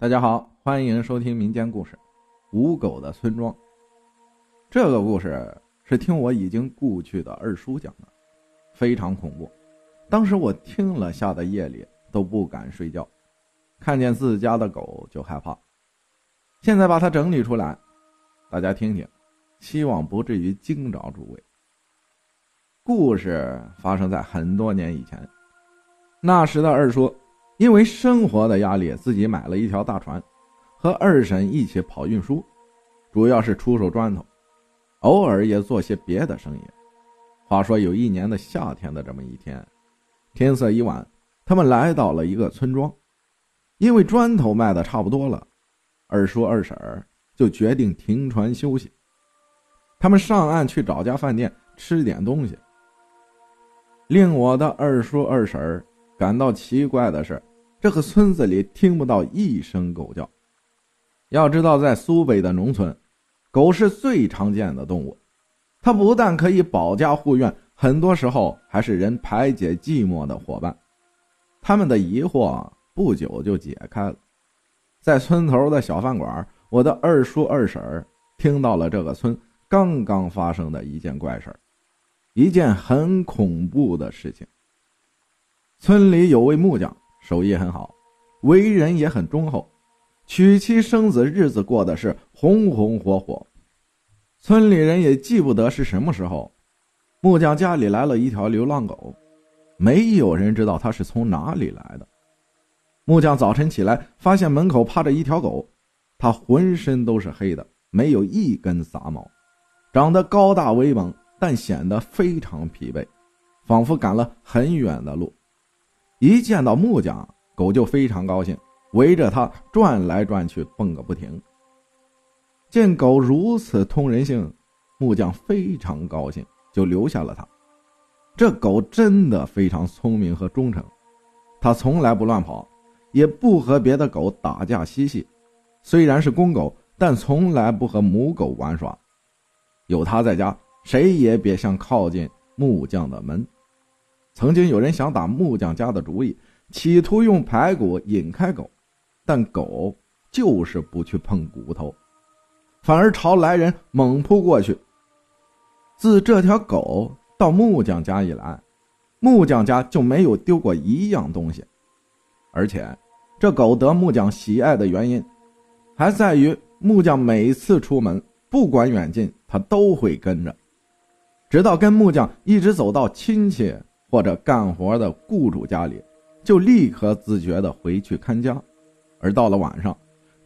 大家好，欢迎收听民间故事《无狗的村庄》。这个故事是听我已经故去的二叔讲的，非常恐怖。当时我听了，吓得夜里都不敢睡觉，看见自家的狗就害怕。现在把它整理出来，大家听听，希望不至于惊着诸位。故事发生在很多年以前，那时的二叔。因为生活的压力，自己买了一条大船，和二婶一起跑运输，主要是出售砖头，偶尔也做些别的生意。话说有一年的夏天的这么一天，天色已晚，他们来到了一个村庄，因为砖头卖的差不多了，二叔二婶就决定停船休息。他们上岸去找家饭店吃点东西。令我的二叔二婶感到奇怪的是。这个村子里听不到一声狗叫。要知道，在苏北的农村，狗是最常见的动物。它不但可以保家护院，很多时候还是人排解寂寞的伙伴。他们的疑惑不久就解开了。在村头的小饭馆，我的二叔二婶儿听到了这个村刚刚发生的一件怪事一件很恐怖的事情。村里有位木匠。手艺很好，为人也很忠厚，娶妻生子，日子过得是红红火火。村里人也记不得是什么时候，木匠家里来了一条流浪狗，没有人知道它是从哪里来的。木匠早晨起来，发现门口趴着一条狗，它浑身都是黑的，没有一根杂毛，长得高大威猛，但显得非常疲惫，仿佛赶了很远的路。一见到木匠，狗就非常高兴，围着他转来转去，蹦个不停。见狗如此通人性，木匠非常高兴，就留下了它。这狗真的非常聪明和忠诚，它从来不乱跑，也不和别的狗打架嬉戏。虽然是公狗，但从来不和母狗玩耍。有它在家，谁也别想靠近木匠的门。曾经有人想打木匠家的主意，企图用排骨引开狗，但狗就是不去碰骨头，反而朝来人猛扑过去。自这条狗到木匠家以来，木匠家就没有丢过一样东西，而且这狗得木匠喜爱的原因，还在于木匠每次出门，不管远近，它都会跟着，直到跟木匠一直走到亲戚。或者干活的雇主家里，就立刻自觉的回去看家，而到了晚上，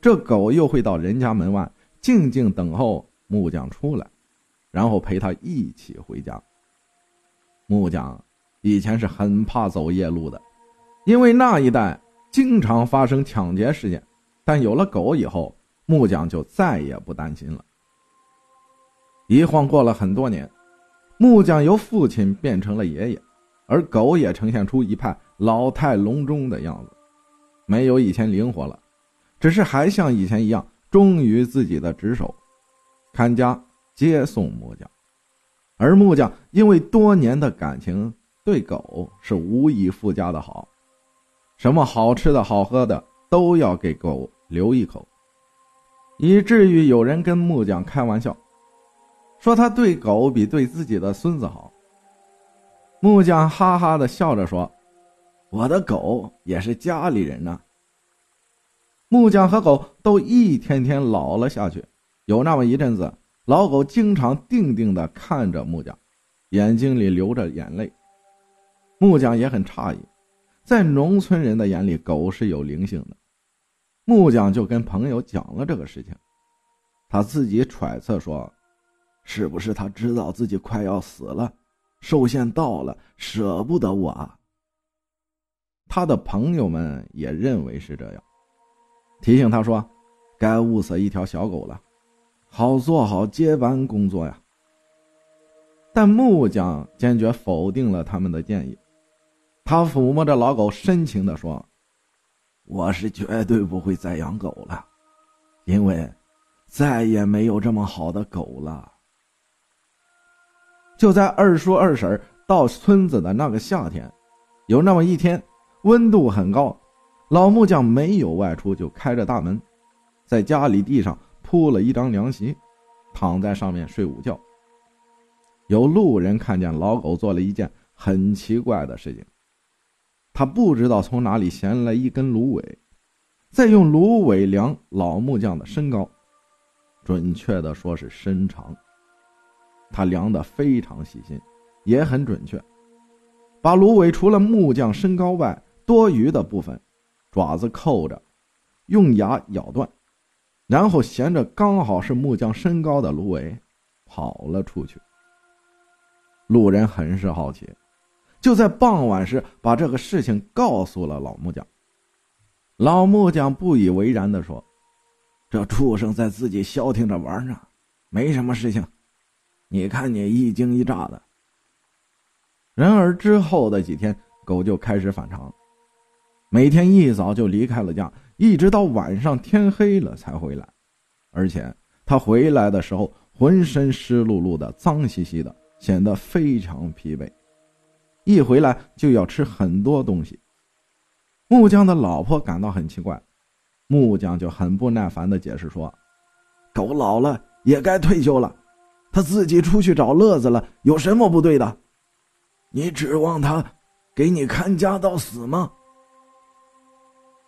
这狗又会到人家门外静静等候木匠出来，然后陪他一起回家。木匠以前是很怕走夜路的，因为那一带经常发生抢劫事件，但有了狗以后，木匠就再也不担心了。一晃过了很多年，木匠由父亲变成了爷爷。而狗也呈现出一派老态龙钟的样子，没有以前灵活了，只是还像以前一样忠于自己的职守，看家接送木匠。而木匠因为多年的感情，对狗是无以复加的好，什么好吃的好喝的都要给狗留一口，以至于有人跟木匠开玩笑，说他对狗比对自己的孙子好。木匠哈哈的笑着说：“我的狗也是家里人呢。”木匠和狗都一天天老了下去。有那么一阵子，老狗经常定定的看着木匠，眼睛里流着眼泪。木匠也很诧异，在农村人的眼里，狗是有灵性的。木匠就跟朋友讲了这个事情，他自己揣测说：“是不是他知道自己快要死了？”寿限到了，舍不得我。他的朋友们也认为是这样，提醒他说：“该物色一条小狗了，好做好接班工作呀。”但木匠坚决否定了他们的建议。他抚摸着老狗，深情的说：“我是绝对不会再养狗了，因为再也没有这么好的狗了。”就在二叔二婶到村子的那个夏天，有那么一天，温度很高，老木匠没有外出，就开着大门，在家里地上铺了一张凉席，躺在上面睡午觉。有路人看见老狗做了一件很奇怪的事情，他不知道从哪里衔来一根芦苇，再用芦苇量老木匠的身高，准确的说是身长。他量的非常细心，也很准确，把芦苇除了木匠身高外，多余的部分。爪子扣着，用牙咬断，然后衔着刚好是木匠身高的芦苇，跑了出去。路人很是好奇，就在傍晚时把这个事情告诉了老木匠。老木匠不以为然的说：“这畜生在自己消停着玩呢，没什么事情。你看你一惊一乍的。”然而之后的几天，狗就开始反常。每天一早就离开了家，一直到晚上天黑了才回来，而且他回来的时候浑身湿漉漉的、脏兮兮的，显得非常疲惫。一回来就要吃很多东西。木匠的老婆感到很奇怪，木匠就很不耐烦的解释说：“狗老了也该退休了，他自己出去找乐子了，有什么不对的？你指望他给你看家到死吗？”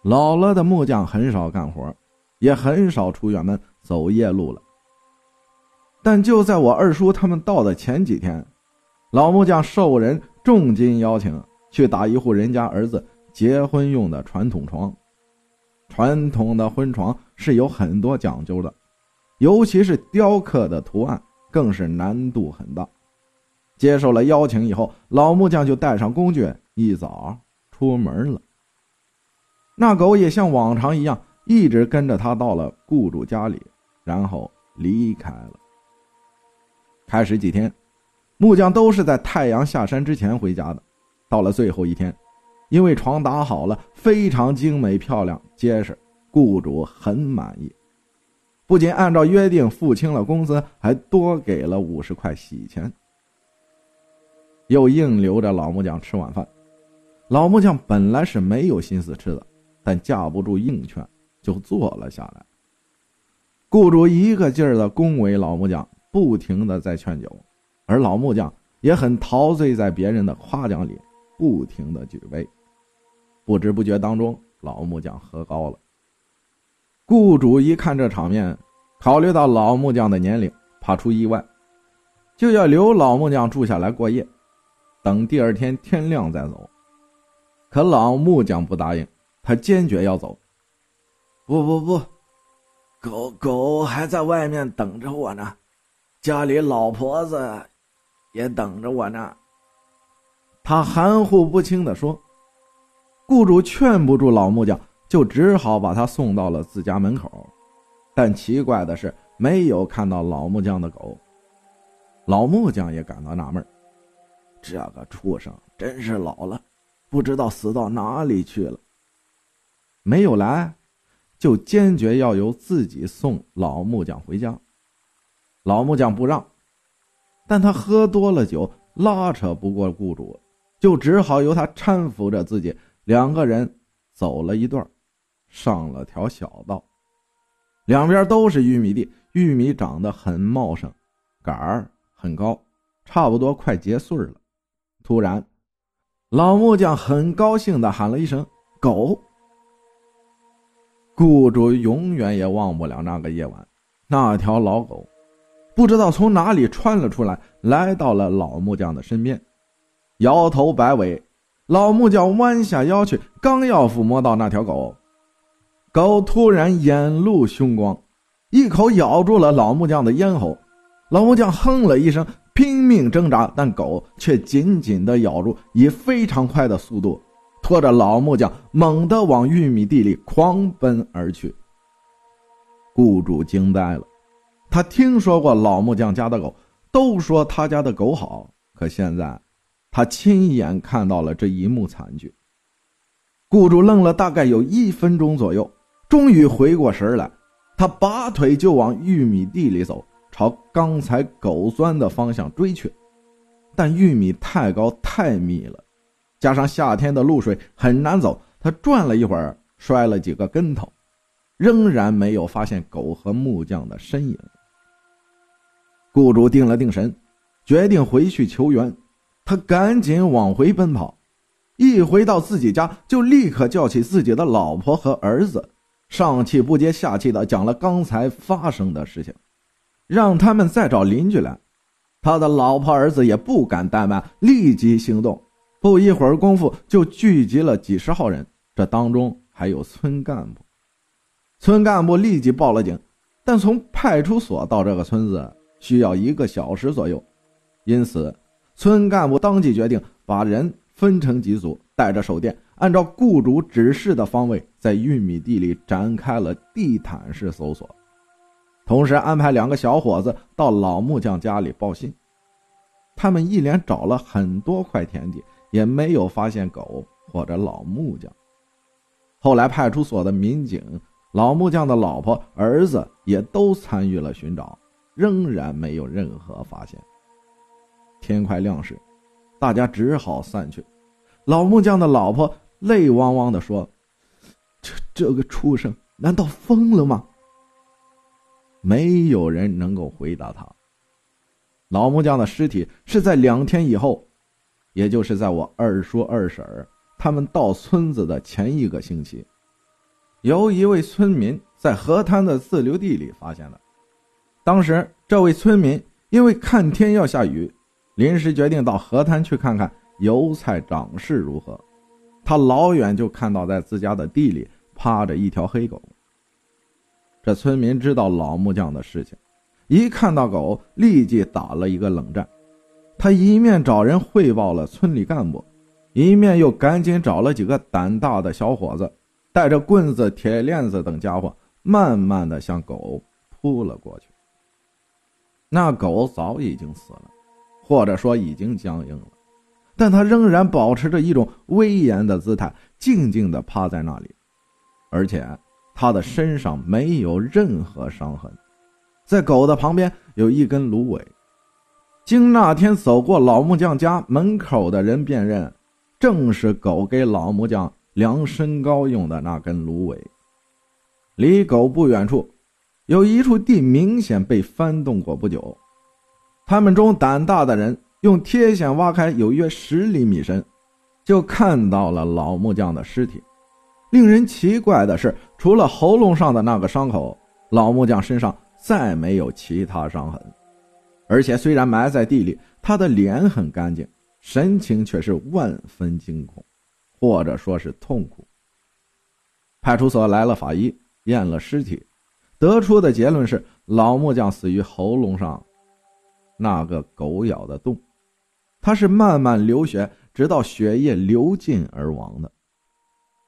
老了的木匠很少干活，也很少出远门走夜路了。但就在我二叔他们到的前几天，老木匠受人重金邀请去打一户人家儿子结婚用的传统床。传统的婚床是有很多讲究的，尤其是雕刻的图案更是难度很大。接受了邀请以后，老木匠就带上工具，一早出门了。那狗也像往常一样，一直跟着他到了雇主家里，然后离开了。开始几天，木匠都是在太阳下山之前回家的。到了最后一天，因为床打好了，非常精美漂亮、结实，雇主很满意，不仅按照约定付清了工资，还多给了五十块喜钱，又硬留着老木匠吃晚饭。老木匠本来是没有心思吃的。但架不住硬劝，就坐了下来。雇主一个劲儿的恭维老木匠，不停的在劝酒，而老木匠也很陶醉在别人的夸奖里，不停的举杯。不知不觉当中，老木匠喝高了。雇主一看这场面，考虑到老木匠的年龄，怕出意外，就要留老木匠住下来过夜，等第二天天亮再走。可老木匠不答应。他坚决要走。不不不，狗狗还在外面等着我呢，家里老婆子也等着我呢。他含糊不清的说。雇主劝不住老木匠，就只好把他送到了自家门口。但奇怪的是，没有看到老木匠的狗。老木匠也感到纳闷，这个畜生真是老了，不知道死到哪里去了。没有来，就坚决要由自己送老木匠回家。老木匠不让，但他喝多了酒，拉扯不过雇主，就只好由他搀扶着自己。两个人走了一段，上了条小道，两边都是玉米地，玉米长得很茂盛，杆儿很高，差不多快结穗了。突然，老木匠很高兴的喊了一声：“狗！”雇主永远也忘不了那个夜晚，那条老狗不知道从哪里窜了出来，来到了老木匠的身边，摇头摆尾。老木匠弯下腰去，刚要抚摸到那条狗，狗突然眼露凶光，一口咬住了老木匠的咽喉。老木匠哼了一声，拼命挣扎，但狗却紧紧地咬住，以非常快的速度。拖着老木匠猛地往玉米地里狂奔而去。雇主惊呆了，他听说过老木匠家的狗，都说他家的狗好，可现在他亲眼看到了这一幕惨剧。雇主愣了大概有一分钟左右，终于回过神来，他拔腿就往玉米地里走，朝刚才狗钻的方向追去，但玉米太高太密了。加上夏天的露水很难走，他转了一会儿，摔了几个跟头，仍然没有发现狗和木匠的身影。雇主定了定神，决定回去求援。他赶紧往回奔跑，一回到自己家，就立刻叫起自己的老婆和儿子，上气不接下气的讲了刚才发生的事情，让他们再找邻居来。他的老婆儿子也不敢怠慢，立即行动。不一会儿功夫，就聚集了几十号人，这当中还有村干部。村干部立即报了警，但从派出所到这个村子需要一个小时左右，因此村干部当即决定把人分成几组，带着手电，按照雇主指示的方位，在玉米地里展开了地毯式搜索。同时安排两个小伙子到老木匠家里报信。他们一连找了很多块田地，也没有发现狗或者老木匠。后来派出所的民警、老木匠的老婆、儿子也都参与了寻找，仍然没有任何发现。天快亮时，大家只好散去。老木匠的老婆泪汪汪地说：“这这个畜生难道疯了吗？”没有人能够回答他。老木匠的尸体是在两天以后，也就是在我二叔二婶儿他们到村子的前一个星期，由一位村民在河滩的自留地里发现的。当时，这位村民因为看天要下雨，临时决定到河滩去看看油菜长势如何。他老远就看到在自家的地里趴着一条黑狗。这村民知道老木匠的事情，一看到狗，立即打了一个冷战。他一面找人汇报了村里干部，一面又赶紧找了几个胆大的小伙子，带着棍子、铁链子等家伙，慢慢的向狗扑了过去。那狗早已经死了，或者说已经僵硬了，但它仍然保持着一种威严的姿态，静静的趴在那里，而且。他的身上没有任何伤痕，在狗的旁边有一根芦苇，经那天走过老木匠家门口的人辨认，正是狗给老木匠量身高用的那根芦苇。离狗不远处，有一处地明显被翻动过不久，他们中胆大的人用铁锨挖开有约十厘米深，就看到了老木匠的尸体。令人奇怪的是，除了喉咙上的那个伤口，老木匠身上再没有其他伤痕。而且，虽然埋在地里，他的脸很干净，神情却是万分惊恐，或者说是痛苦。派出所来了法医，验了尸体，得出的结论是老木匠死于喉咙上那个狗咬的洞，他是慢慢流血，直到血液流尽而亡的。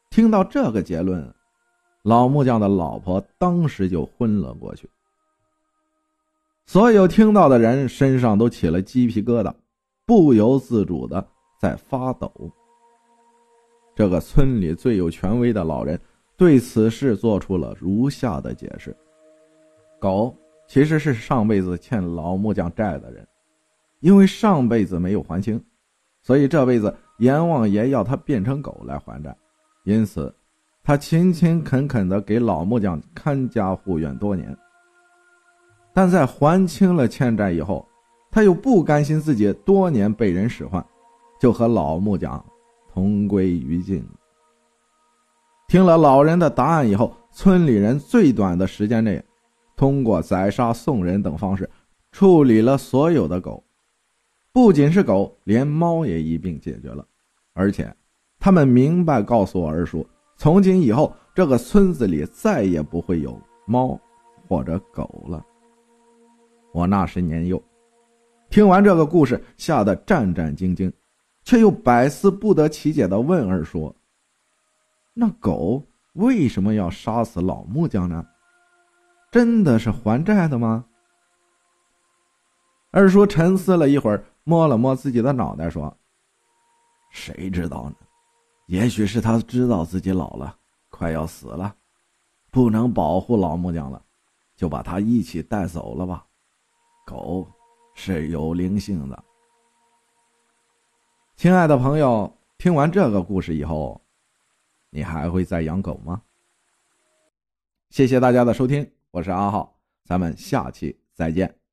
听到这个结论，老木匠的老婆当时就昏了过去。所有听到的人身上都起了鸡皮疙瘩，不由自主的在发抖。这个村里最有权威的老人对此事做出了如下的解释：狗其实是上辈子欠老木匠债的人，因为上辈子没有还清，所以这辈子阎王爷要他变成狗来还债。因此，他勤勤恳恳地给老木匠看家护院多年。但在还清了欠债以后，他又不甘心自己多年被人使唤，就和老木匠同归于尽。听了老人的答案以后，村里人最短的时间内，通过宰杀、送人等方式处理了所有的狗，不仅是狗，连猫也一并解决了，而且。他们明白告诉我二叔，从今以后这个村子里再也不会有猫或者狗了。我那时年幼，听完这个故事，吓得战战兢兢，却又百思不得其解的问二叔：“那狗为什么要杀死老木匠呢？真的是还债的吗？”二叔沉思了一会儿，摸了摸自己的脑袋，说：“谁知道呢？”也许是他知道自己老了，快要死了，不能保护老木匠了，就把他一起带走了吧。狗是有灵性的。亲爱的朋友，听完这个故事以后，你还会再养狗吗？谢谢大家的收听，我是阿浩，咱们下期再见。